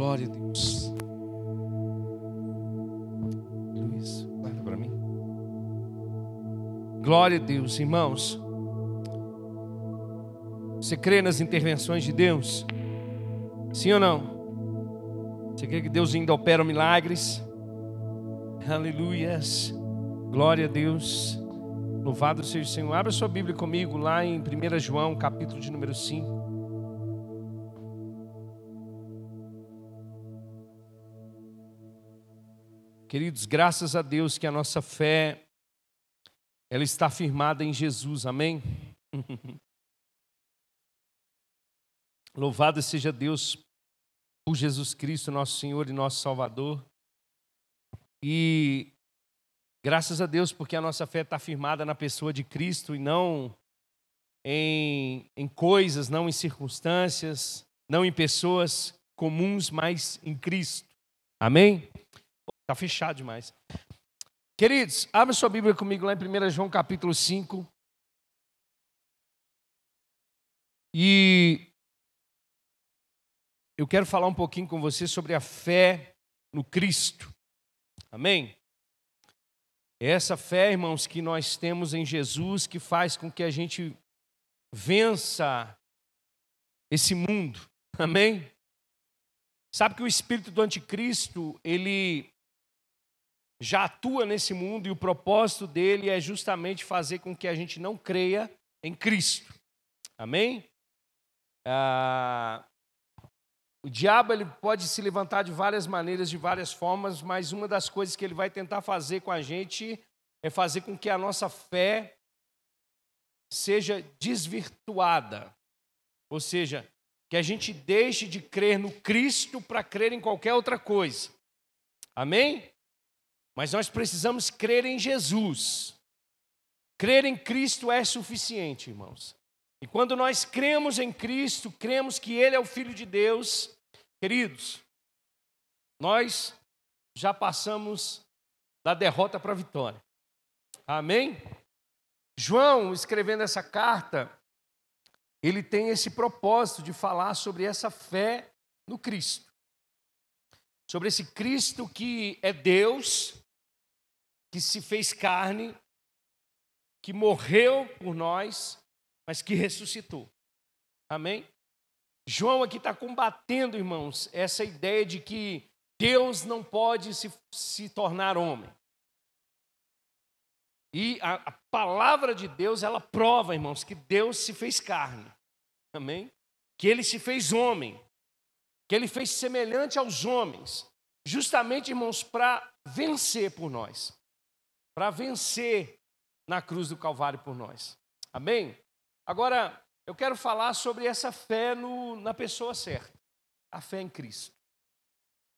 Glória a Deus. Luiz, guarda para mim. Glória a Deus, irmãos. Você crê nas intervenções de Deus? Sim ou não? Você crê que Deus ainda opera milagres? Aleluias. Glória a Deus. Louvado seja o Senhor. Abra sua Bíblia comigo lá em 1 João, capítulo de número 5. Queridos, graças a Deus que a nossa fé ela está firmada em Jesus. Amém. Louvado seja Deus por Jesus Cristo, nosso Senhor e nosso Salvador. E graças a Deus porque a nossa fé está firmada na pessoa de Cristo e não em, em coisas, não em circunstâncias, não em pessoas comuns, mas em Cristo. Amém? Está fechado demais. Queridos, abra sua Bíblia comigo lá em 1 João capítulo 5. E eu quero falar um pouquinho com você sobre a fé no Cristo. Amém? Essa fé, irmãos, que nós temos em Jesus que faz com que a gente vença esse mundo. Amém? Sabe que o espírito do anticristo, ele já atua nesse mundo e o propósito dele é justamente fazer com que a gente não creia em Cristo. Amém? Ah, o diabo ele pode se levantar de várias maneiras, de várias formas, mas uma das coisas que ele vai tentar fazer com a gente é fazer com que a nossa fé seja desvirtuada. Ou seja, que a gente deixe de crer no Cristo para crer em qualquer outra coisa. Amém? Mas nós precisamos crer em Jesus. Crer em Cristo é suficiente, irmãos. E quando nós cremos em Cristo, cremos que Ele é o Filho de Deus, queridos, nós já passamos da derrota para a vitória. Amém? João, escrevendo essa carta, ele tem esse propósito de falar sobre essa fé no Cristo. Sobre esse Cristo que é Deus, que se fez carne, que morreu por nós mas que ressuscitou. Amém? João aqui está combatendo, irmãos, essa ideia de que Deus não pode se, se tornar homem. E a, a, palavra de Deus, ela prova, irmãos, que Deus se fez carne. Amém? Que ele se fez homem. Que ele fez semelhante aos homens. Justamente, irmãos, para vencer por nós. Para vencer na cruz do Calvário por nós. Amém? Agora, eu quero falar sobre essa fé no, na pessoa certa, a fé em Cristo.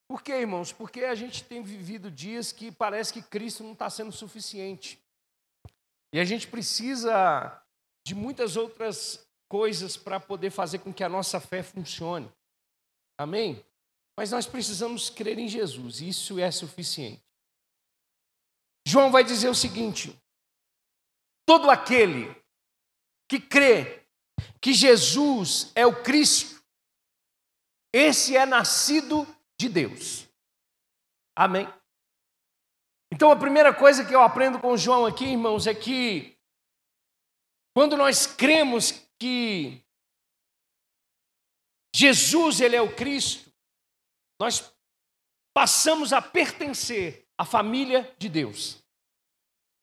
Por quê, irmãos? Porque a gente tem vivido dias que parece que Cristo não está sendo suficiente. E a gente precisa de muitas outras coisas para poder fazer com que a nossa fé funcione. Amém? Mas nós precisamos crer em Jesus, isso é suficiente. João vai dizer o seguinte: todo aquele que crê que Jesus é o Cristo, esse é nascido de Deus. Amém? Então a primeira coisa que eu aprendo com João aqui, irmãos, é que quando nós cremos que Jesus ele é o Cristo, nós passamos a pertencer à família de Deus.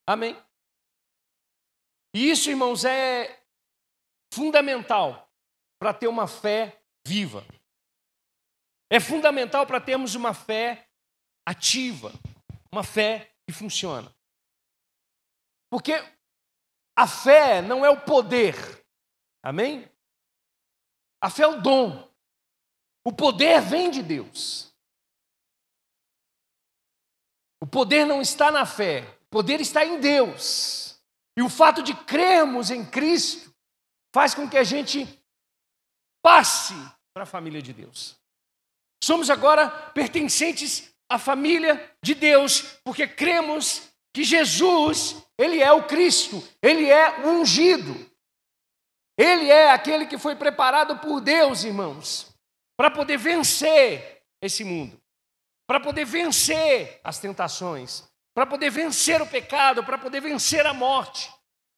Amém? E isso, irmãos, é fundamental para ter uma fé viva. É fundamental para termos uma fé ativa, uma fé que funciona. Porque a fé não é o poder, amém? A fé é o dom. O poder vem de Deus. O poder não está na fé, poder está em Deus. E o fato de crermos em Cristo faz com que a gente passe para a família de Deus. Somos agora pertencentes à família de Deus, porque cremos que Jesus, ele é o Cristo, ele é o ungido. Ele é aquele que foi preparado por Deus, irmãos, para poder vencer esse mundo, para poder vencer as tentações, para poder vencer o pecado, para poder vencer a morte,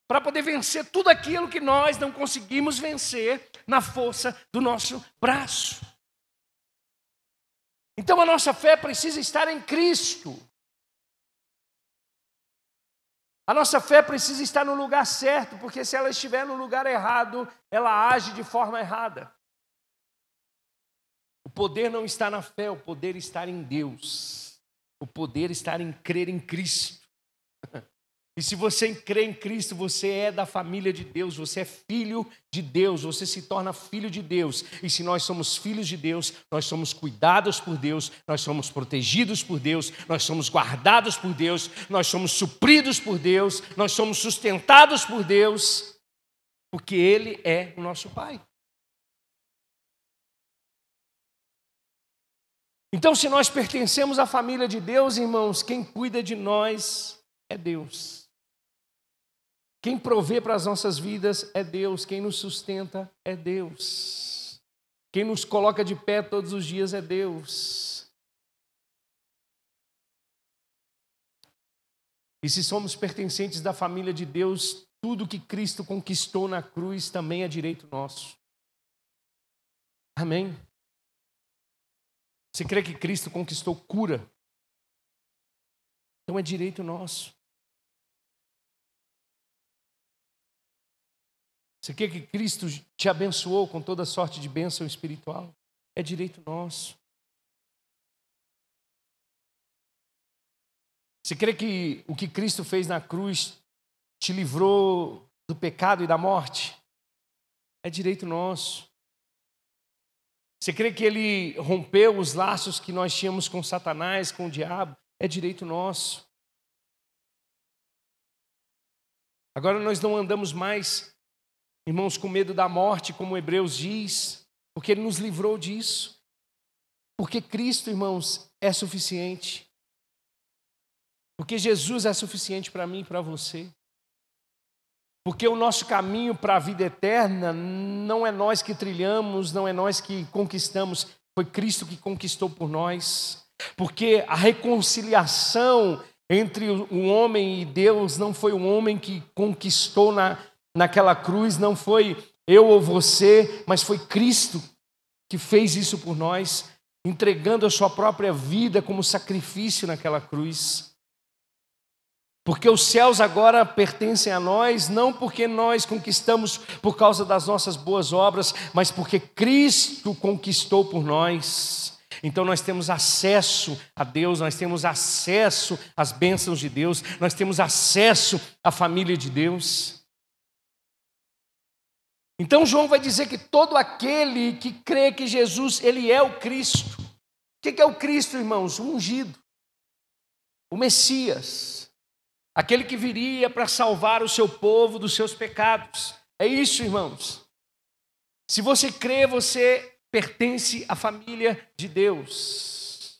para poder vencer tudo aquilo que nós não conseguimos vencer na força do nosso braço. Então a nossa fé precisa estar em Cristo. A nossa fé precisa estar no lugar certo, porque se ela estiver no lugar errado, ela age de forma errada. O poder não está na fé, o poder está em Deus. O poder está em crer em Cristo. E se você crê em Cristo, você é da família de Deus, você é filho de Deus, você se torna filho de Deus. E se nós somos filhos de Deus, nós somos cuidados por Deus, nós somos protegidos por Deus, nós somos guardados por Deus, nós somos supridos por Deus, nós somos sustentados por Deus, porque Ele é o nosso Pai. Então, se nós pertencemos à família de Deus, irmãos, quem cuida de nós é Deus. Quem provê para as nossas vidas é Deus, quem nos sustenta é Deus. Quem nos coloca de pé todos os dias é Deus. E se somos pertencentes da família de Deus, tudo que Cristo conquistou na cruz também é direito nosso. Amém? Você crê que Cristo conquistou cura? Então é direito nosso. Você quer que Cristo te abençoou com toda sorte de bênção espiritual? É direito nosso. Você crê que o que Cristo fez na cruz te livrou do pecado e da morte? É direito nosso. Você crê que ele rompeu os laços que nós tínhamos com Satanás, com o diabo? É direito nosso. Agora nós não andamos mais Irmãos, com medo da morte, como Hebreus diz, porque Ele nos livrou disso. Porque Cristo, irmãos, é suficiente. Porque Jesus é suficiente para mim e para você. Porque o nosso caminho para a vida eterna não é nós que trilhamos, não é nós que conquistamos, foi Cristo que conquistou por nós. Porque a reconciliação entre o homem e Deus não foi o homem que conquistou na, naquela cruz não foi eu ou você, mas foi Cristo que fez isso por nós, entregando a sua própria vida como sacrifício naquela cruz. Porque os céus agora pertencem a nós, não porque nós conquistamos por causa das nossas boas obras, mas porque Cristo conquistou por nós. Então nós temos acesso a Deus, nós temos acesso às bênçãos de Deus, nós temos acesso à família de Deus. Então João vai dizer que todo aquele que crê que Jesus, ele é o Cristo. O que é o Cristo, irmãos? O ungido. O Messias. Aquele que viria para salvar o seu povo dos seus pecados. É isso, irmãos. Se você crê, você pertence à família de Deus.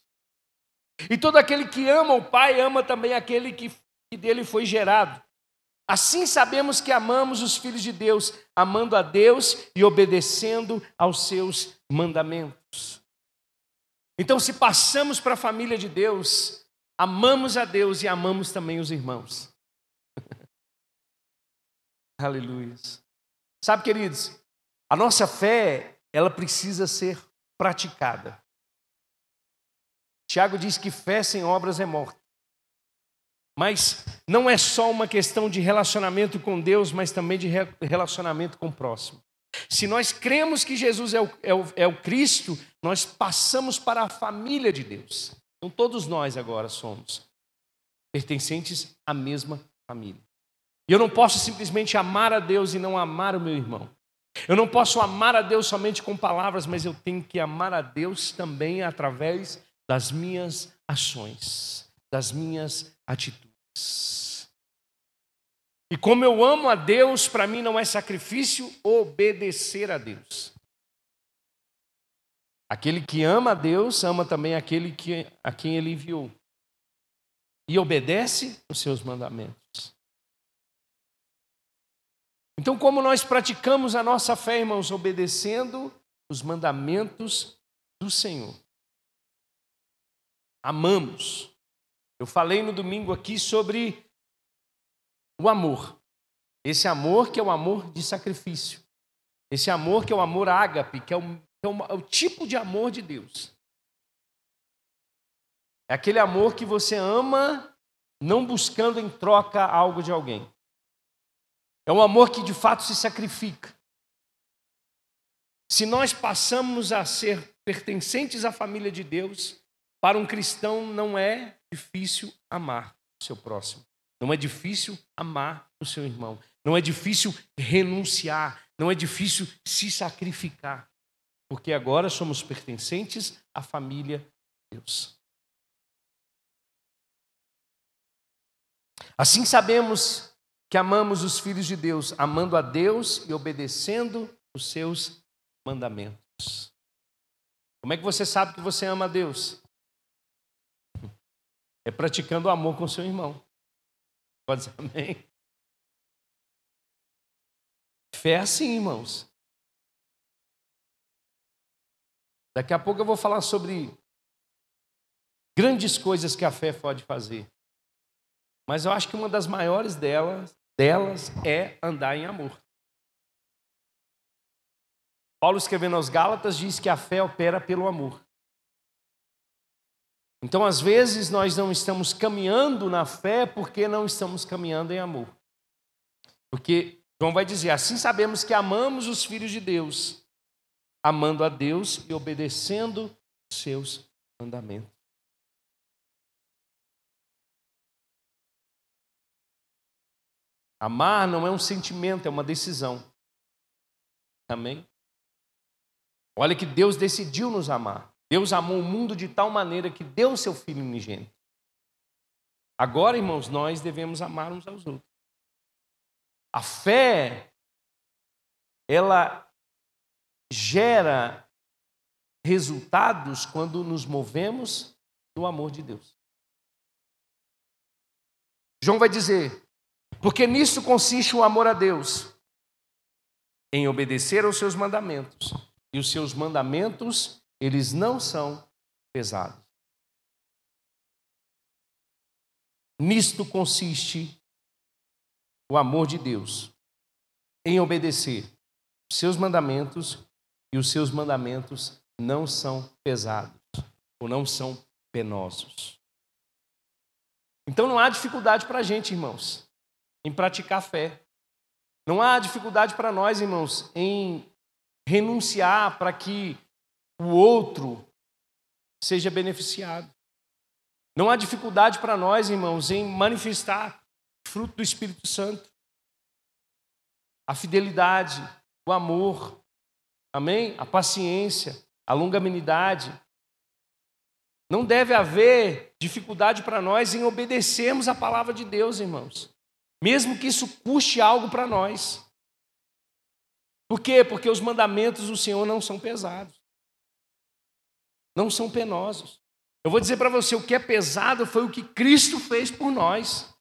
E todo aquele que ama o Pai ama também aquele que dele foi gerado. Assim sabemos que amamos os filhos de Deus, amando a Deus e obedecendo aos seus mandamentos. Então, se passamos para a família de Deus, amamos a Deus e amamos também os irmãos. Aleluia. Sabe, queridos, a nossa fé, ela precisa ser praticada. Tiago diz que fé sem obras é morta. Mas não é só uma questão de relacionamento com Deus, mas também de relacionamento com o próximo. Se nós cremos que Jesus é o, é o, é o Cristo, nós passamos para a família de Deus. Então, todos nós agora somos pertencentes à mesma família. E eu não posso simplesmente amar a Deus e não amar o meu irmão. Eu não posso amar a Deus somente com palavras, mas eu tenho que amar a Deus também através das minhas ações, das minhas atitudes. E como eu amo a Deus, para mim não é sacrifício obedecer a Deus. Aquele que ama a Deus, ama também aquele que, a quem ele enviou. E obedece os seus mandamentos. Então, como nós praticamos a nossa fé, irmãos, obedecendo os mandamentos do Senhor. amamos. Eu falei no domingo aqui sobre o amor. Esse amor que é o amor de sacrifício. Esse amor que é o amor ágape, que é o, é o, é o tipo de amor de Deus. É aquele amor que você ama não buscando em troca algo de alguém. É um amor que de fato se sacrifica. Se nós passamos a ser pertencentes à família de Deus, para um cristão não é difícil amar o seu próximo. Não é difícil amar o seu irmão. Não é difícil renunciar. Não é difícil se sacrificar. Porque agora somos pertencentes à família de Deus. Assim sabemos que amamos os filhos de Deus, amando a Deus e obedecendo os seus mandamentos. Como é que você sabe que você ama a Deus? É praticando o amor com seu irmão. Pode dizer amém? Fé é assim, irmãos. Daqui a pouco eu vou falar sobre grandes coisas que a fé pode fazer. Mas eu acho que uma das maiores delas, delas é andar em amor. Paulo escrevendo aos Gálatas diz que a fé opera pelo amor. Então, às vezes, nós não estamos caminhando na fé porque não estamos caminhando em amor. Porque João vai dizer: assim sabemos que amamos os filhos de Deus, amando a Deus e obedecendo seus mandamentos. Amar não é um sentimento, é uma decisão. Amém? Olha que Deus decidiu nos amar. Deus amou o mundo de tal maneira que deu seu Filho unigênito. Agora, irmãos, nós devemos amar uns aos outros. A fé, ela gera resultados quando nos movemos no amor de Deus. João vai dizer: porque nisso consiste o amor a Deus, em obedecer aos seus mandamentos. E os seus mandamentos, eles não são pesados. Nisto consiste o amor de Deus, em obedecer os seus mandamentos, e os seus mandamentos não são pesados, ou não são penosos. Então não há dificuldade para a gente, irmãos em praticar fé. Não há dificuldade para nós, irmãos, em renunciar para que o outro seja beneficiado. Não há dificuldade para nós, irmãos, em manifestar fruto do Espírito Santo. A fidelidade, o amor, amém? A paciência, a longanimidade. Não deve haver dificuldade para nós em obedecermos a palavra de Deus, irmãos mesmo que isso custe algo para nós. Por quê? Porque os mandamentos do Senhor não são pesados, não são penosos. Eu vou dizer para você: o que é pesado foi o que Cristo fez por nós.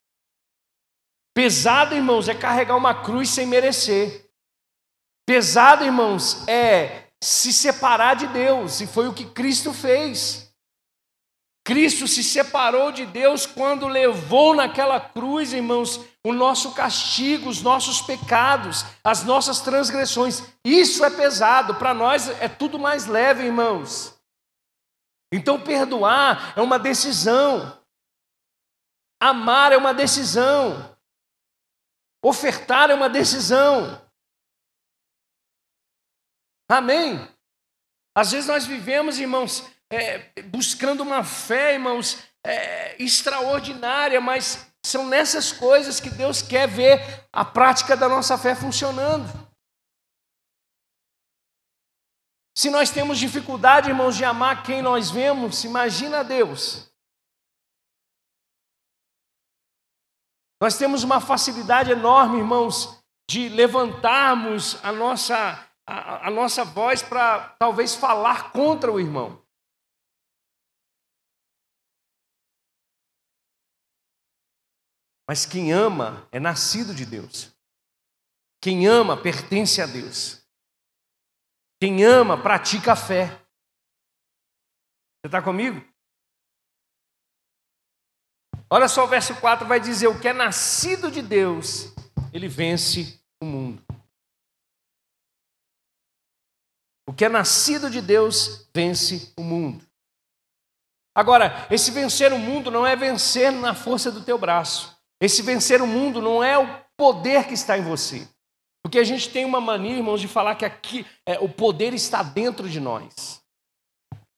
Pesado, irmãos, é carregar uma cruz sem merecer. Pesado, irmãos, é se separar de Deus, e foi o que Cristo fez. Cristo se separou de Deus quando levou naquela cruz, irmãos, o nosso castigo, os nossos pecados, as nossas transgressões. Isso é pesado, para nós é tudo mais leve, irmãos. Então, perdoar é uma decisão, amar é uma decisão, ofertar é uma decisão. Amém? Às vezes nós vivemos, irmãos, é, buscando uma fé, irmãos, é, extraordinária, mas são nessas coisas que Deus quer ver a prática da nossa fé funcionando. Se nós temos dificuldade, irmãos, de amar quem nós vemos, imagina Deus. Nós temos uma facilidade enorme, irmãos, de levantarmos a nossa, a, a nossa voz para talvez falar contra o irmão. Mas quem ama é nascido de Deus. Quem ama pertence a Deus. Quem ama pratica a fé. Você está comigo? Olha só o verso 4 vai dizer: o que é nascido de Deus, ele vence o mundo. O que é nascido de Deus vence o mundo. Agora, esse vencer o mundo não é vencer na força do teu braço. Esse vencer o mundo não é o poder que está em você. Porque a gente tem uma mania, irmãos, de falar que aqui é, o poder está dentro de nós.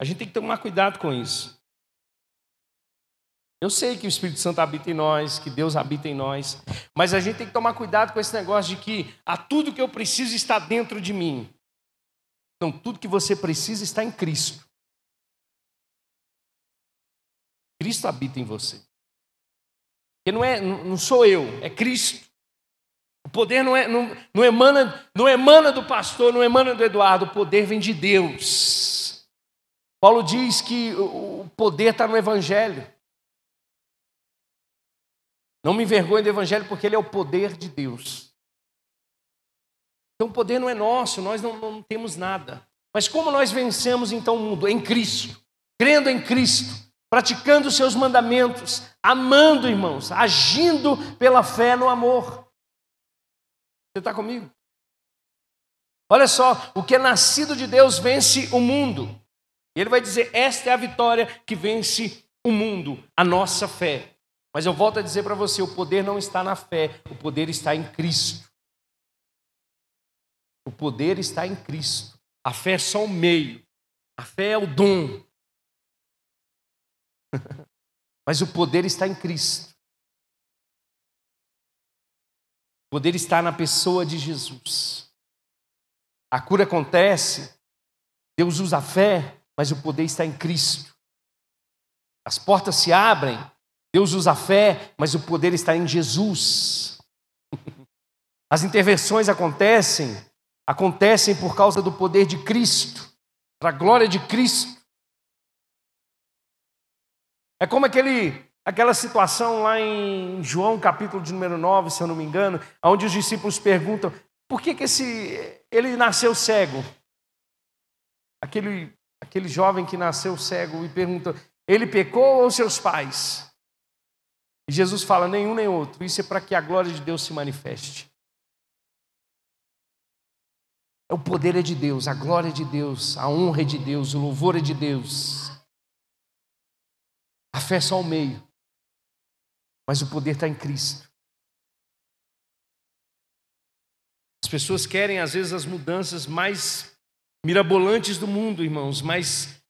A gente tem que tomar cuidado com isso. Eu sei que o Espírito Santo habita em nós, que Deus habita em nós, mas a gente tem que tomar cuidado com esse negócio de que a tudo que eu preciso está dentro de mim. Então, tudo que você precisa está em Cristo. Cristo habita em você. Porque não, é, não sou eu, é Cristo. O poder não, é, não, não, emana, não emana do pastor, não emana do Eduardo, o poder vem de Deus. Paulo diz que o poder está no Evangelho. Não me envergonhe do Evangelho, porque ele é o poder de Deus. Então o poder não é nosso, nós não, não temos nada. Mas como nós vencemos então o mundo? Em Cristo, crendo em Cristo, praticando os seus mandamentos, amando, irmãos, agindo pela fé no amor. Você está comigo? Olha só, o que é nascido de Deus vence o mundo. E ele vai dizer: esta é a vitória que vence o mundo, a nossa fé. Mas eu volto a dizer para você: o poder não está na fé, o poder está em Cristo. O poder está em Cristo. A fé é só o meio, a fé é o dom. Mas o poder está em Cristo. O poder está na pessoa de Jesus. A cura acontece, Deus usa a fé, mas o poder está em Cristo. As portas se abrem, Deus usa a fé, mas o poder está em Jesus. As intervenções acontecem, acontecem por causa do poder de Cristo, da glória de Cristo. É como aquele, aquela situação lá em João, capítulo de número 9, se eu não me engano, onde os discípulos perguntam: por que, que esse, ele nasceu cego? Aquele, aquele jovem que nasceu cego e pergunta: ele pecou ou seus pais? E Jesus fala: nenhum nem outro. Isso é para que a glória de Deus se manifeste. O poder é de Deus, a glória é de Deus, a honra é de Deus, o louvor é de Deus. A fé é só o meio, mas o poder está em Cristo. As pessoas querem, às vezes, as mudanças mais mirabolantes do mundo, irmãos, mas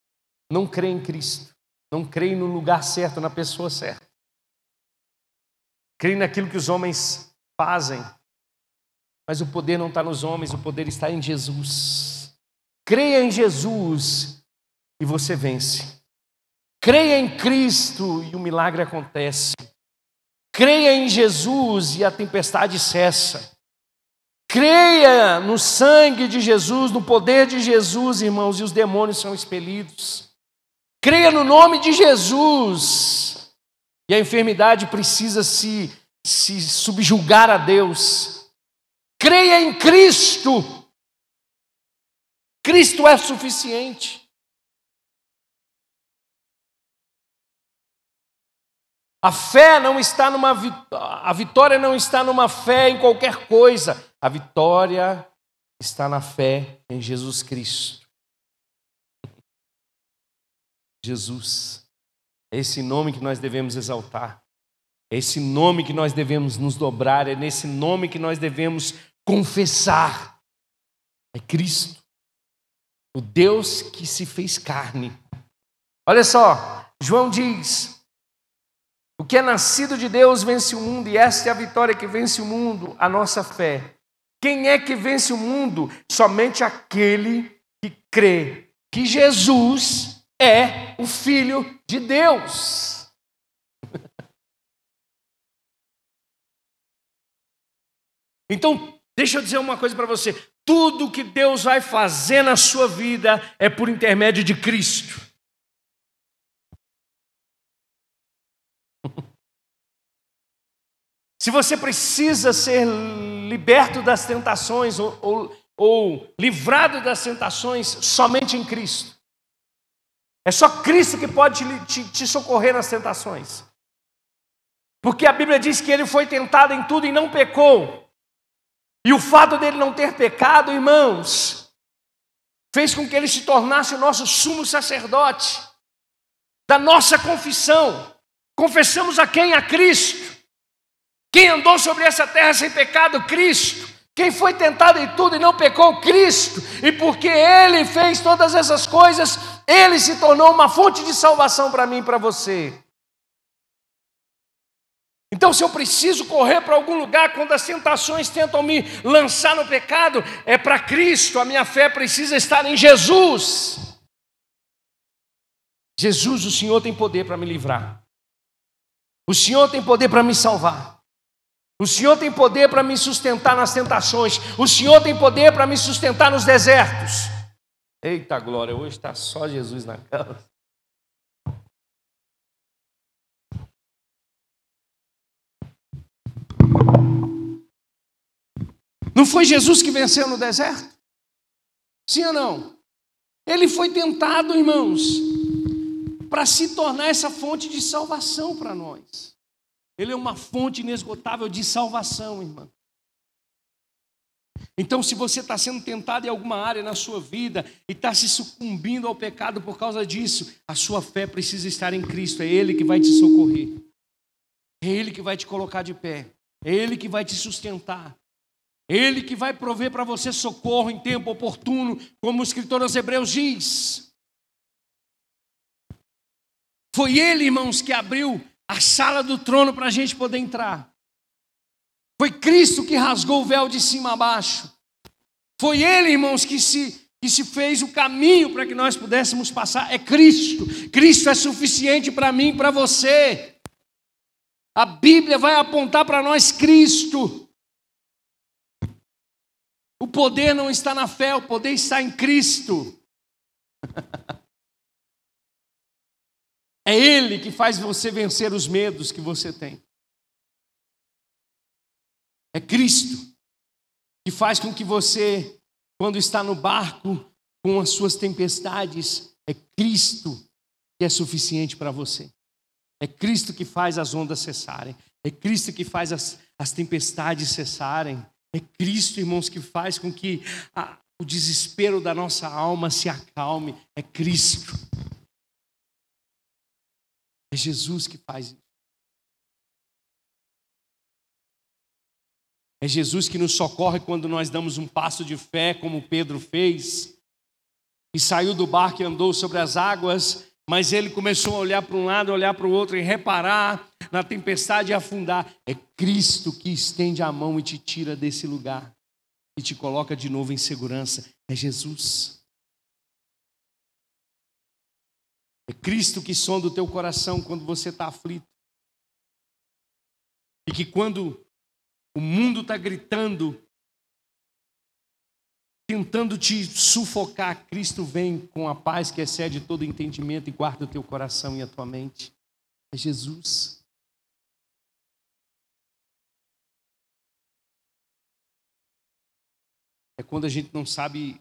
não creem em Cristo, não creem no lugar certo, na pessoa certa. Creem naquilo que os homens fazem, mas o poder não está nos homens, o poder está em Jesus. Creia em Jesus e você vence. Creia em Cristo e o milagre acontece. Creia em Jesus e a tempestade cessa. Creia no sangue de Jesus, no poder de Jesus, irmãos, e os demônios são expelidos. Creia no nome de Jesus. E a enfermidade precisa se, se subjugar a Deus. Creia em Cristo. Cristo é suficiente. A fé não está numa a vitória não está numa fé em qualquer coisa. A vitória está na fé em Jesus Cristo. Jesus. É esse nome que nós devemos exaltar. É esse nome que nós devemos nos dobrar, é nesse nome que nós devemos confessar. É Cristo. O Deus que se fez carne. Olha só, João diz: o que é nascido de Deus vence o mundo, e esta é a vitória que vence o mundo, a nossa fé. Quem é que vence o mundo? Somente aquele que crê que Jesus é o Filho de Deus. Então, deixa eu dizer uma coisa para você: tudo que Deus vai fazer na sua vida é por intermédio de Cristo. Se você precisa ser liberto das tentações ou, ou, ou, livrado das tentações, somente em Cristo. É só Cristo que pode te, te, te socorrer nas tentações. Porque a Bíblia diz que ele foi tentado em tudo e não pecou. E o fato dele não ter pecado, irmãos, fez com que ele se tornasse o nosso sumo sacerdote da nossa confissão. Confessamos a quem? A Cristo. Quem andou sobre essa terra sem pecado? Cristo. Quem foi tentado em tudo e não pecou? Cristo. E porque Ele fez todas essas coisas, Ele se tornou uma fonte de salvação para mim e para você. Então, se eu preciso correr para algum lugar quando as tentações tentam me lançar no pecado, é para Cristo, a minha fé precisa estar em Jesus. Jesus, o Senhor tem poder para me livrar, o Senhor tem poder para me salvar. O Senhor tem poder para me sustentar nas tentações. O Senhor tem poder para me sustentar nos desertos. Eita glória, hoje está só Jesus na casa. Não foi Jesus que venceu no deserto? Sim ou não? Ele foi tentado, irmãos, para se tornar essa fonte de salvação para nós. Ele é uma fonte inesgotável de salvação, irmã. Então, se você está sendo tentado em alguma área na sua vida e está se sucumbindo ao pecado por causa disso, a sua fé precisa estar em Cristo. É Ele que vai te socorrer, é Ele que vai te colocar de pé, é Ele que vai te sustentar, Ele que vai prover para você socorro em tempo oportuno, como o escritor aos Hebreus diz. Foi Ele, irmãos, que abriu a sala do trono para a gente poder entrar. Foi Cristo que rasgou o véu de cima a baixo. Foi Ele, irmãos, que se, que se fez o caminho para que nós pudéssemos passar. É Cristo. Cristo é suficiente para mim e para você. A Bíblia vai apontar para nós Cristo. O poder não está na fé, o poder está em Cristo. É Ele que faz você vencer os medos que você tem. É Cristo que faz com que você, quando está no barco com as suas tempestades, é Cristo que é suficiente para você. É Cristo que faz as ondas cessarem. É Cristo que faz as, as tempestades cessarem. É Cristo, irmãos, que faz com que a, o desespero da nossa alma se acalme. É Cristo. É Jesus que faz isso. É Jesus que nos socorre quando nós damos um passo de fé, como Pedro fez, e saiu do barco e andou sobre as águas, mas ele começou a olhar para um lado, olhar para o outro e reparar na tempestade e afundar. É Cristo que estende a mão e te tira desse lugar e te coloca de novo em segurança. É Jesus. É Cristo que sonda o teu coração quando você está aflito. E que quando o mundo está gritando, tentando te sufocar, Cristo vem com a paz que excede todo entendimento e guarda o teu coração e a tua mente. É Jesus. É quando a gente não sabe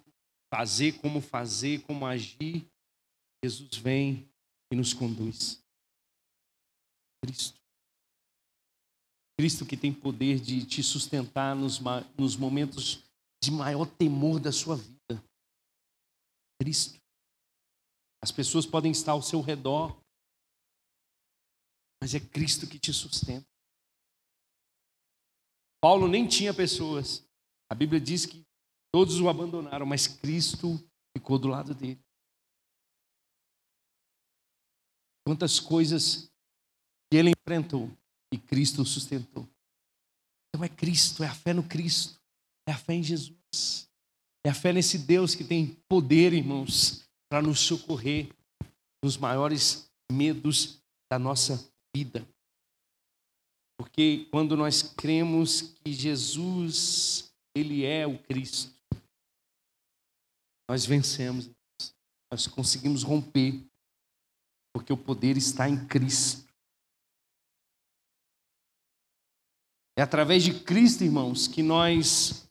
fazer, como fazer, como agir, Jesus vem e nos conduz. Cristo. Cristo que tem poder de te sustentar nos, nos momentos de maior temor da sua vida. Cristo. As pessoas podem estar ao seu redor, mas é Cristo que te sustenta. Paulo nem tinha pessoas. A Bíblia diz que todos o abandonaram, mas Cristo ficou do lado dele. Quantas coisas que ele enfrentou e Cristo o sustentou. Então é Cristo, é a fé no Cristo, é a fé em Jesus, é a fé nesse Deus que tem poder, irmãos, para nos socorrer nos maiores medos da nossa vida. Porque quando nós cremos que Jesus, Ele é o Cristo, nós vencemos, nós conseguimos romper porque o poder está em Cristo. É através de Cristo, irmãos, que nós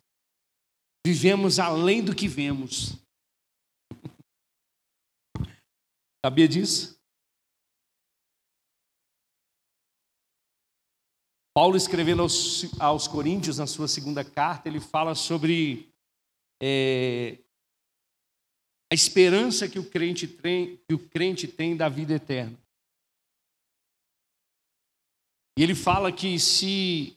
vivemos além do que vemos. Sabia disso? Paulo escrevendo aos, aos Coríntios, na sua segunda carta, ele fala sobre é, a esperança que o, crente tem, que o crente tem da vida eterna. E ele fala que se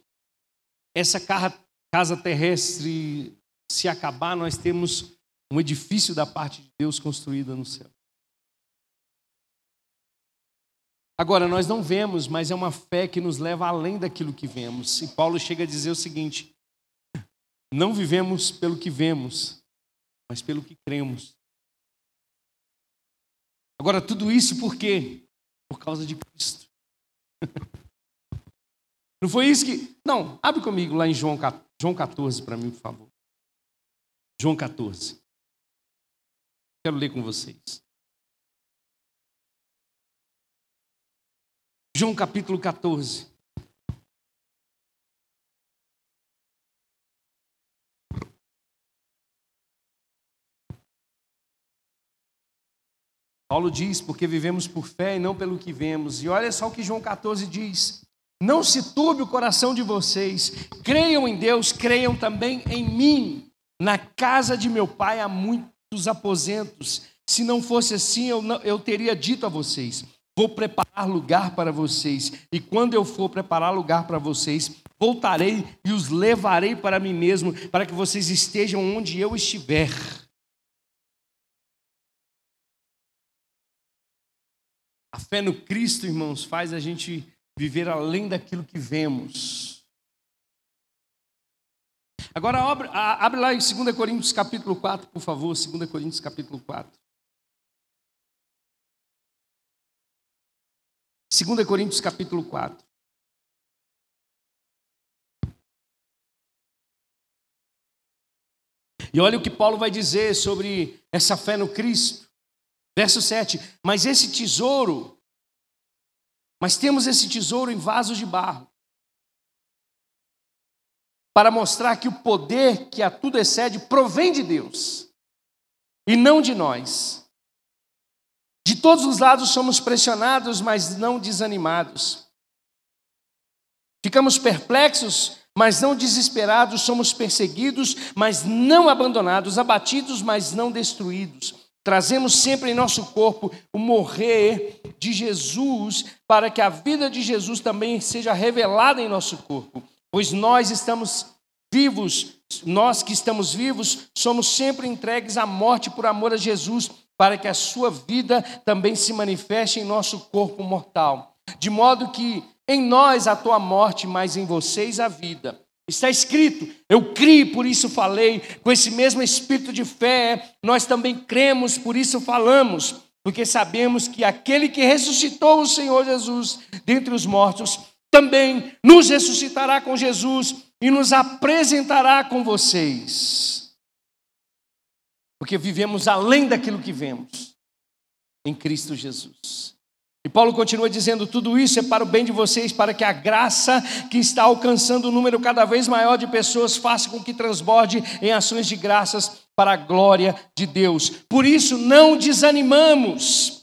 essa casa terrestre se acabar, nós temos um edifício da parte de Deus construído no céu. Agora, nós não vemos, mas é uma fé que nos leva além daquilo que vemos. E Paulo chega a dizer o seguinte: não vivemos pelo que vemos, mas pelo que cremos. Agora, tudo isso por quê? Por causa de Cristo. Não foi isso que. Não, abre comigo lá em João, João 14 para mim, por favor. João 14. Quero ler com vocês. João capítulo 14. Paulo diz, porque vivemos por fé e não pelo que vemos. E olha só o que João 14 diz: Não se turbe o coração de vocês, creiam em Deus, creiam também em mim. Na casa de meu pai há muitos aposentos. Se não fosse assim, eu, não, eu teria dito a vocês: Vou preparar lugar para vocês, e quando eu for preparar lugar para vocês, voltarei e os levarei para mim mesmo, para que vocês estejam onde eu estiver. A fé no Cristo, irmãos, faz a gente viver além daquilo que vemos. Agora abre, abre lá em 2 Coríntios capítulo 4, por favor, 2 Coríntios capítulo 4. 2 Coríntios capítulo 4. E olha o que Paulo vai dizer sobre essa fé no Cristo. Verso 7. Mas esse tesouro, mas temos esse tesouro em vasos de barro, para mostrar que o poder que a tudo excede provém de Deus, e não de nós. De todos os lados somos pressionados, mas não desanimados. Ficamos perplexos, mas não desesperados. Somos perseguidos, mas não abandonados. Abatidos, mas não destruídos. Trazemos sempre em nosso corpo o morrer de Jesus, para que a vida de Jesus também seja revelada em nosso corpo. Pois nós estamos vivos, nós que estamos vivos, somos sempre entregues à morte por amor a Jesus para que a sua vida também se manifeste em nosso corpo mortal. De modo que em nós a tua morte, mas em vocês a vida. Está escrito, eu criei, por isso falei, com esse mesmo espírito de fé, nós também cremos, por isso falamos, porque sabemos que aquele que ressuscitou o Senhor Jesus dentre os mortos, também nos ressuscitará com Jesus e nos apresentará com vocês. Porque vivemos além daquilo que vemos em Cristo Jesus. E Paulo continua dizendo: tudo isso é para o bem de vocês, para que a graça que está alcançando um número cada vez maior de pessoas faça com que transborde em ações de graças para a glória de Deus. Por isso, não desanimamos.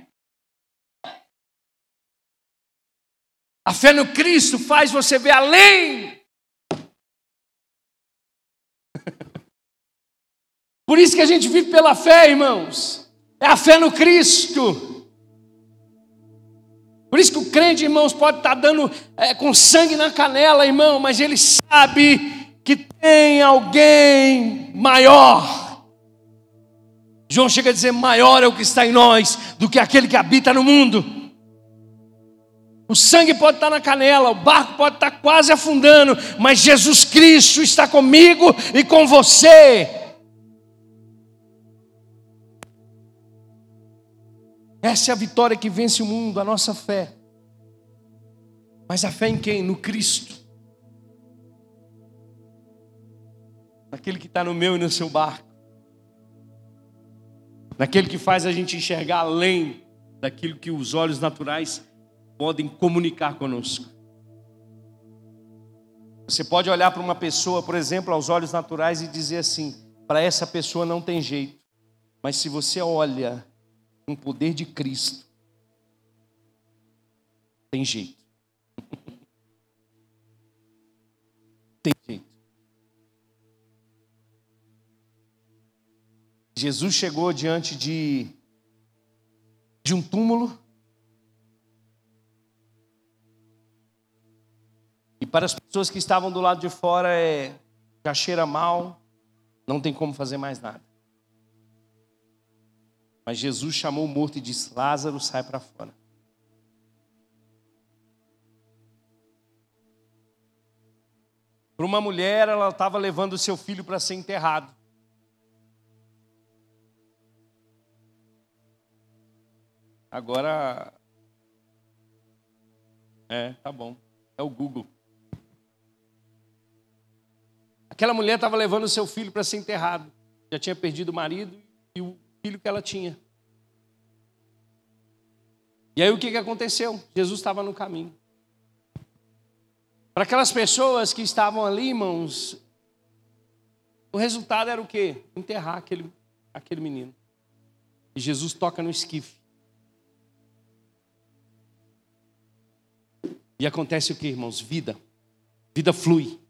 A fé no Cristo faz você ver além Por isso que a gente vive pela fé, irmãos. É a fé no Cristo. Por isso que o crente, irmãos, pode estar dando é, com sangue na canela, irmão, mas ele sabe que tem alguém maior. João chega a dizer: maior é o que está em nós do que aquele que habita no mundo. O sangue pode estar na canela, o barco pode estar quase afundando, mas Jesus Cristo está comigo e com você. Essa é a vitória que vence o mundo, a nossa fé. Mas a fé em quem? No Cristo. naquele que está no meu e no seu barco, naquele que faz a gente enxergar além daquilo que os olhos naturais podem comunicar conosco. Você pode olhar para uma pessoa, por exemplo, aos olhos naturais e dizer assim: para essa pessoa não tem jeito. Mas se você olha com o poder de Cristo, tem jeito. tem jeito. Jesus chegou diante de, de um túmulo. E para as pessoas que estavam do lado de fora, é, já cheira mal, não tem como fazer mais nada. Mas Jesus chamou o morto e disse: Lázaro, sai para fora. Para uma mulher, ela estava levando o seu filho para ser enterrado. Agora. É, tá bom. É o Google. Aquela mulher estava levando seu filho para ser enterrado. Já tinha perdido o marido e o filho que ela tinha. E aí o que, que aconteceu? Jesus estava no caminho. Para aquelas pessoas que estavam ali, irmãos, o resultado era o quê? Enterrar aquele, aquele menino. E Jesus toca no esquife. E acontece o que, irmãos? Vida. Vida flui.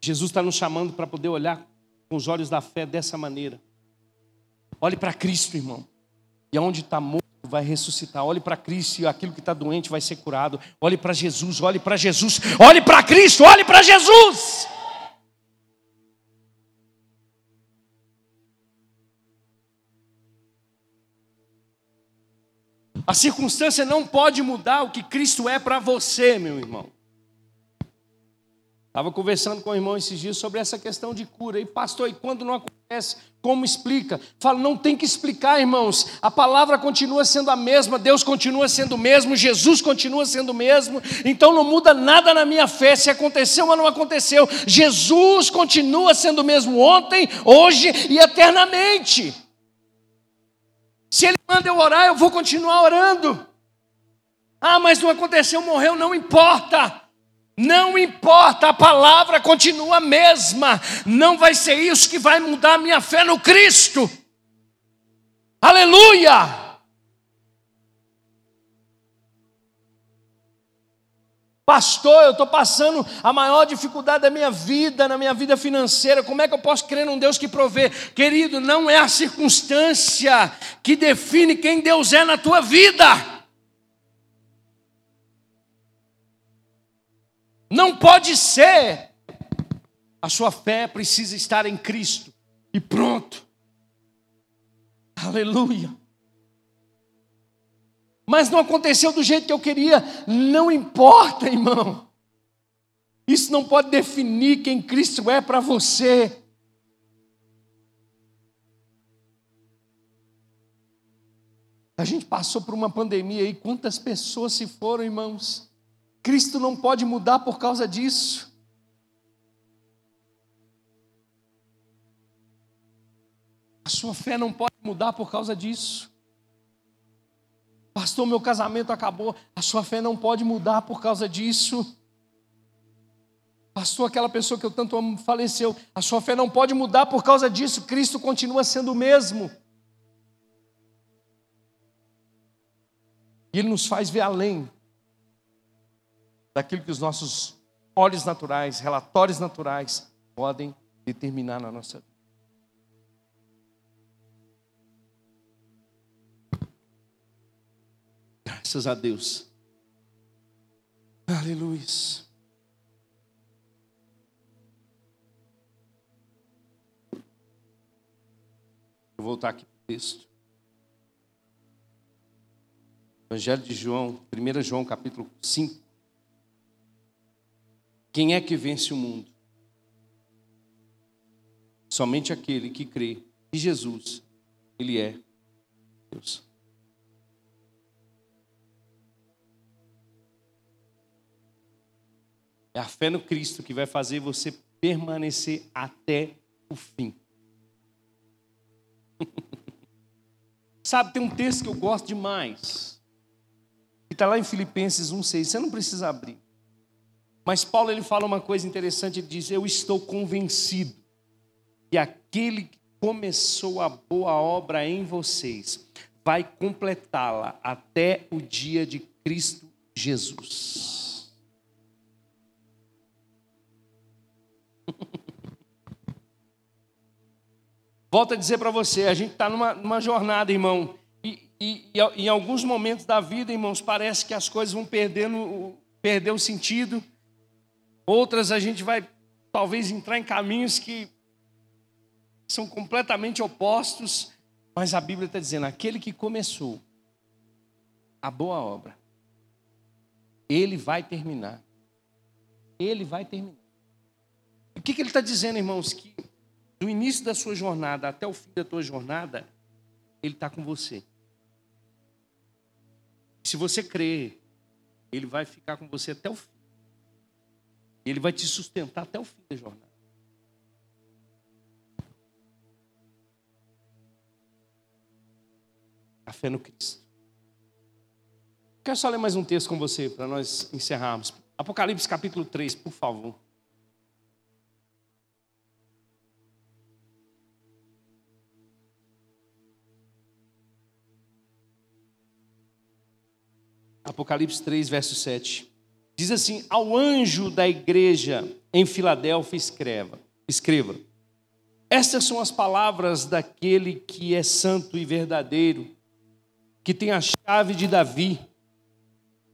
Jesus está nos chamando para poder olhar com os olhos da fé dessa maneira. Olhe para Cristo, irmão. E aonde está morto vai ressuscitar. Olhe para Cristo e aquilo que está doente vai ser curado. Olhe para Jesus, olhe para Jesus, olhe para Cristo, olhe para Jesus. A circunstância não pode mudar o que Cristo é para você, meu irmão. Estava conversando com o irmão esses dias sobre essa questão de cura. E, pastor, e quando não acontece, como explica? Fala, não tem que explicar, irmãos. A palavra continua sendo a mesma, Deus continua sendo o mesmo, Jesus continua sendo o mesmo. Então não muda nada na minha fé se aconteceu ou não aconteceu. Jesus continua sendo o mesmo ontem, hoje e eternamente. Se Ele manda eu orar, eu vou continuar orando. Ah, mas não aconteceu, morreu, não importa. Não importa, a palavra continua a mesma. Não vai ser isso que vai mudar a minha fé no Cristo. Aleluia! Pastor, eu estou passando a maior dificuldade da minha vida, na minha vida financeira. Como é que eu posso crer num Deus que provê? Querido, não é a circunstância que define quem Deus é na tua vida. Não pode ser. A sua fé precisa estar em Cristo. E pronto. Aleluia. Mas não aconteceu do jeito que eu queria. Não importa, irmão. Isso não pode definir quem Cristo é para você. A gente passou por uma pandemia aí, quantas pessoas se foram, irmãos? Cristo não pode mudar por causa disso. A sua fé não pode mudar por causa disso. Pastor, meu casamento acabou. A sua fé não pode mudar por causa disso. Pastor, aquela pessoa que eu tanto amo faleceu. A sua fé não pode mudar por causa disso. Cristo continua sendo o mesmo. E Ele nos faz ver além daquilo que os nossos olhos naturais, relatórios naturais podem determinar na nossa vida. Graças a Deus. Aleluia. Vou voltar aqui para o texto. Evangelho de João, 1 João capítulo 5. Quem é que vence o mundo? Somente aquele que crê que Jesus, Ele é Deus. É a fé no Cristo que vai fazer você permanecer até o fim. Sabe, tem um texto que eu gosto demais, que está lá em Filipenses 1,6. Você não precisa abrir. Mas Paulo ele fala uma coisa interessante, ele diz: Eu estou convencido que aquele que começou a boa obra em vocês vai completá-la até o dia de Cristo Jesus. Volto a dizer para você, a gente está numa, numa, jornada, irmão, e, e, e, em alguns momentos da vida, irmãos, parece que as coisas vão perdendo, perder o sentido, outras a gente vai talvez entrar em caminhos que são completamente opostos, mas a Bíblia está dizendo: aquele que começou a boa obra, ele vai terminar. Ele vai terminar. O que, que ele está dizendo, irmãos? Que do início da sua jornada até o fim da tua jornada, ele está com você. Se você crer, ele vai ficar com você até o fim. Ele vai te sustentar até o fim da jornada. A fé no Cristo. Quero só ler mais um texto com você para nós encerrarmos. Apocalipse capítulo 3, por favor. Apocalipse 3, verso 7. Diz assim: Ao anjo da igreja em Filadélfia, escreva, escreva. Estas são as palavras daquele que é santo e verdadeiro, que tem a chave de Davi.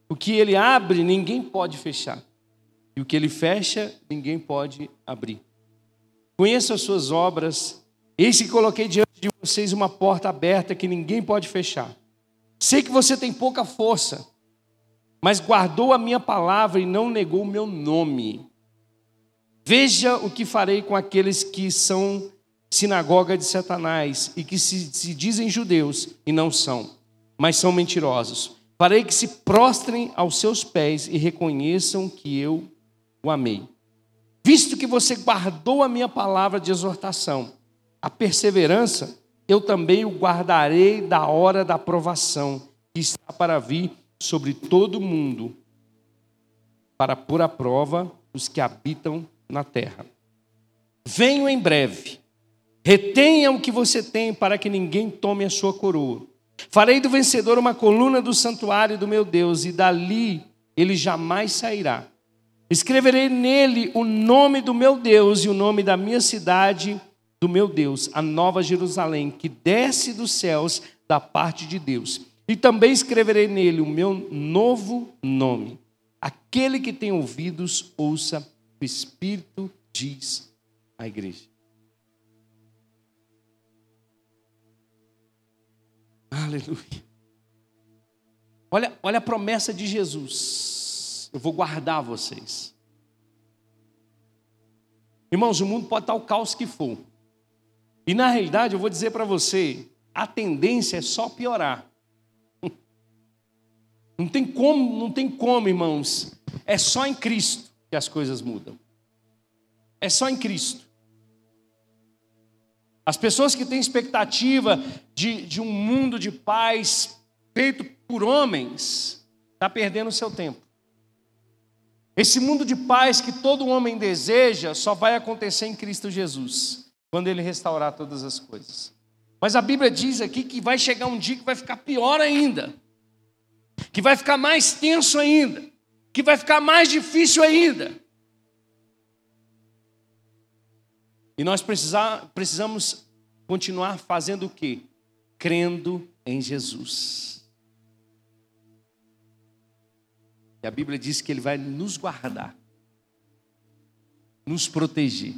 O que ele abre, ninguém pode fechar. E o que ele fecha, ninguém pode abrir. Conheço as suas obras. Eis que coloquei diante de vocês uma porta aberta que ninguém pode fechar. Sei que você tem pouca força mas guardou a minha palavra e não negou o meu nome. Veja o que farei com aqueles que são sinagoga de Satanás e que se, se dizem judeus e não são, mas são mentirosos. Farei que se prostrem aos seus pés e reconheçam que eu o amei. Visto que você guardou a minha palavra de exortação, a perseverança, eu também o guardarei da hora da provação que está para vir sobre todo o mundo para pôr à prova os que habitam na terra. Venho em breve. Retenha o que você tem para que ninguém tome a sua coroa. Farei do vencedor uma coluna do santuário do meu Deus, e dali ele jamais sairá. Escreverei nele o nome do meu Deus e o nome da minha cidade, do meu Deus, a nova Jerusalém, que desce dos céus da parte de Deus e também escreverei nele o meu novo nome. Aquele que tem ouvidos, ouça o Espírito diz à igreja. Aleluia. Olha, olha a promessa de Jesus. Eu vou guardar vocês. Irmãos, o mundo pode estar o caos que for. E na realidade, eu vou dizer para você, a tendência é só piorar. Não tem como, não tem como, irmãos. É só em Cristo que as coisas mudam. É só em Cristo. As pessoas que têm expectativa de, de um mundo de paz feito por homens, está perdendo o seu tempo. Esse mundo de paz que todo homem deseja só vai acontecer em Cristo Jesus, quando Ele restaurar todas as coisas. Mas a Bíblia diz aqui que vai chegar um dia que vai ficar pior ainda que vai ficar mais tenso ainda, que vai ficar mais difícil ainda. E nós precisar, precisamos continuar fazendo o quê? Crendo em Jesus. E a Bíblia diz que Ele vai nos guardar, nos proteger.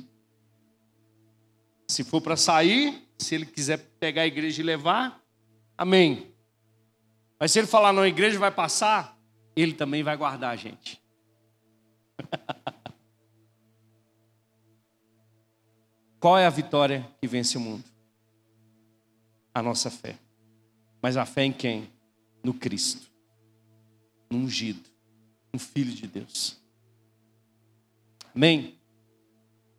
Se for para sair, se Ele quiser pegar a igreja e levar, amém. Mas se ele falar, não, a igreja vai passar, ele também vai guardar a gente. Qual é a vitória que vence o mundo? A nossa fé. Mas a fé em quem? No Cristo. No ungido. No Filho de Deus. Amém?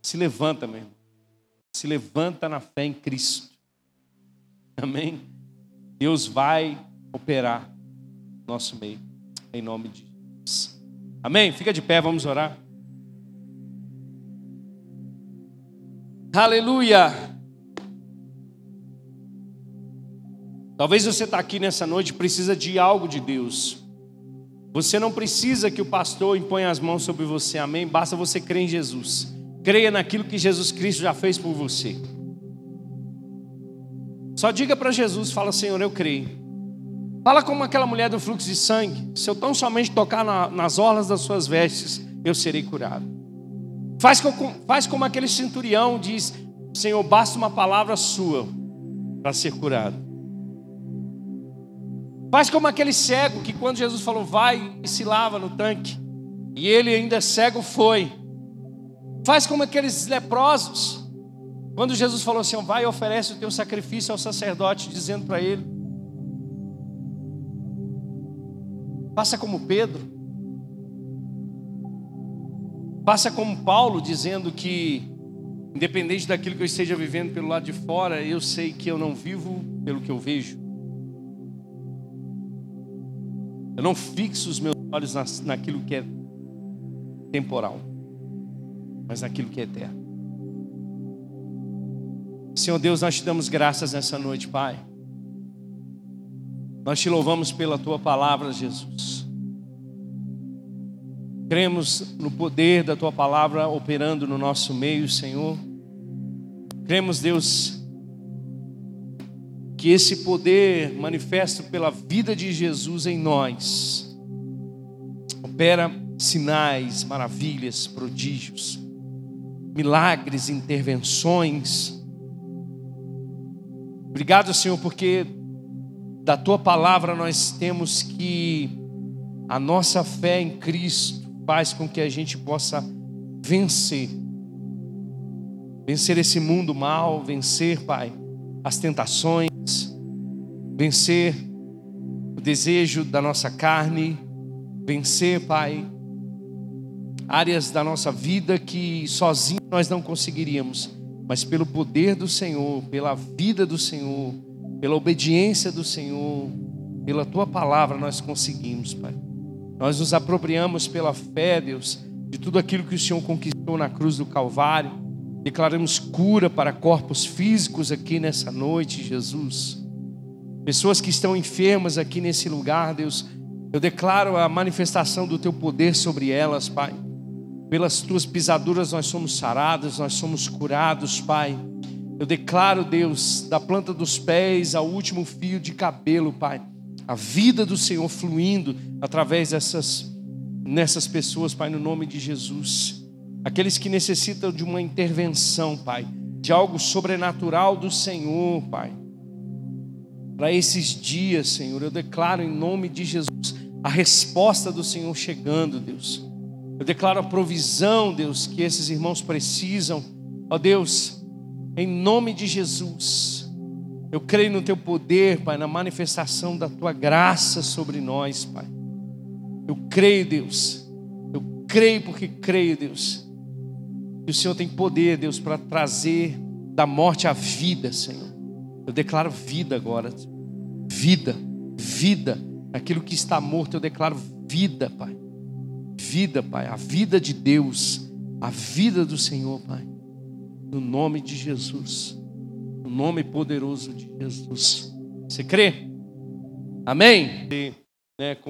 Se levanta, meu irmão. Se levanta na fé em Cristo. Amém? Deus vai operar no nosso meio. Em nome de Jesus. Amém? Fica de pé, vamos orar. Aleluia. Talvez você está aqui nessa noite precisa de algo de Deus. Você não precisa que o pastor imponha as mãos sobre você, amém? Basta você crer em Jesus. Creia naquilo que Jesus Cristo já fez por você. Só diga para Jesus, fala, Senhor, eu creio. Fala como aquela mulher do fluxo de sangue. Se eu tão somente tocar na, nas orlas das suas vestes, eu serei curado. Faz, faz como aquele centurião diz: Senhor, basta uma palavra sua para ser curado. Faz como aquele cego que, quando Jesus falou, vai e se lava no tanque, e ele ainda cego foi. Faz como aqueles leprosos, quando Jesus falou assim: vai e oferece o teu sacrifício ao sacerdote, dizendo para ele. Faça como Pedro. Passa como Paulo dizendo que, independente daquilo que eu esteja vivendo pelo lado de fora, eu sei que eu não vivo pelo que eu vejo. Eu não fixo os meus olhos naquilo que é temporal, mas naquilo que é eterno. Senhor Deus, nós te damos graças nessa noite, Pai. Nós te louvamos pela tua palavra, Jesus. Cremos no poder da tua palavra operando no nosso meio, Senhor. Cremos, Deus, que esse poder manifesto pela vida de Jesus em nós opera sinais, maravilhas, prodígios, milagres, intervenções. Obrigado, Senhor, porque da tua palavra nós temos que a nossa fé em Cristo faz com que a gente possa vencer. Vencer esse mundo mal, vencer, Pai, as tentações, vencer o desejo da nossa carne, vencer, Pai, áreas da nossa vida que sozinhos nós não conseguiríamos, mas pelo poder do Senhor, pela vida do Senhor, pela obediência do Senhor, pela tua palavra nós conseguimos, Pai. Nós nos apropriamos pela fé, Deus, de tudo aquilo que o Senhor conquistou na cruz do Calvário. Declaramos cura para corpos físicos aqui nessa noite, Jesus. Pessoas que estão enfermas aqui nesse lugar, Deus, eu declaro a manifestação do teu poder sobre elas, Pai. Pelas tuas pisaduras nós somos sarados, nós somos curados, Pai. Eu declaro, Deus, da planta dos pés ao último fio de cabelo, Pai a vida do Senhor fluindo através dessas nessas pessoas, Pai, no nome de Jesus. Aqueles que necessitam de uma intervenção, Pai, de algo sobrenatural do Senhor, Pai. Para esses dias, Senhor, eu declaro em nome de Jesus a resposta do Senhor chegando, Deus. Eu declaro a provisão, Deus, que esses irmãos precisam. Ó Deus, em nome de Jesus. Eu creio no teu poder, Pai, na manifestação da tua graça sobre nós, Pai. Eu creio, Deus. Eu creio porque creio, Deus. Que o Senhor tem poder, Deus, para trazer da morte a vida, Senhor. Eu declaro vida agora. Vida, vida. Aquilo que está morto, eu declaro vida, Pai. Vida, Pai. A vida de Deus. A vida do Senhor, Pai. No nome de Jesus. No nome poderoso de Jesus. Você crê? Amém? Né,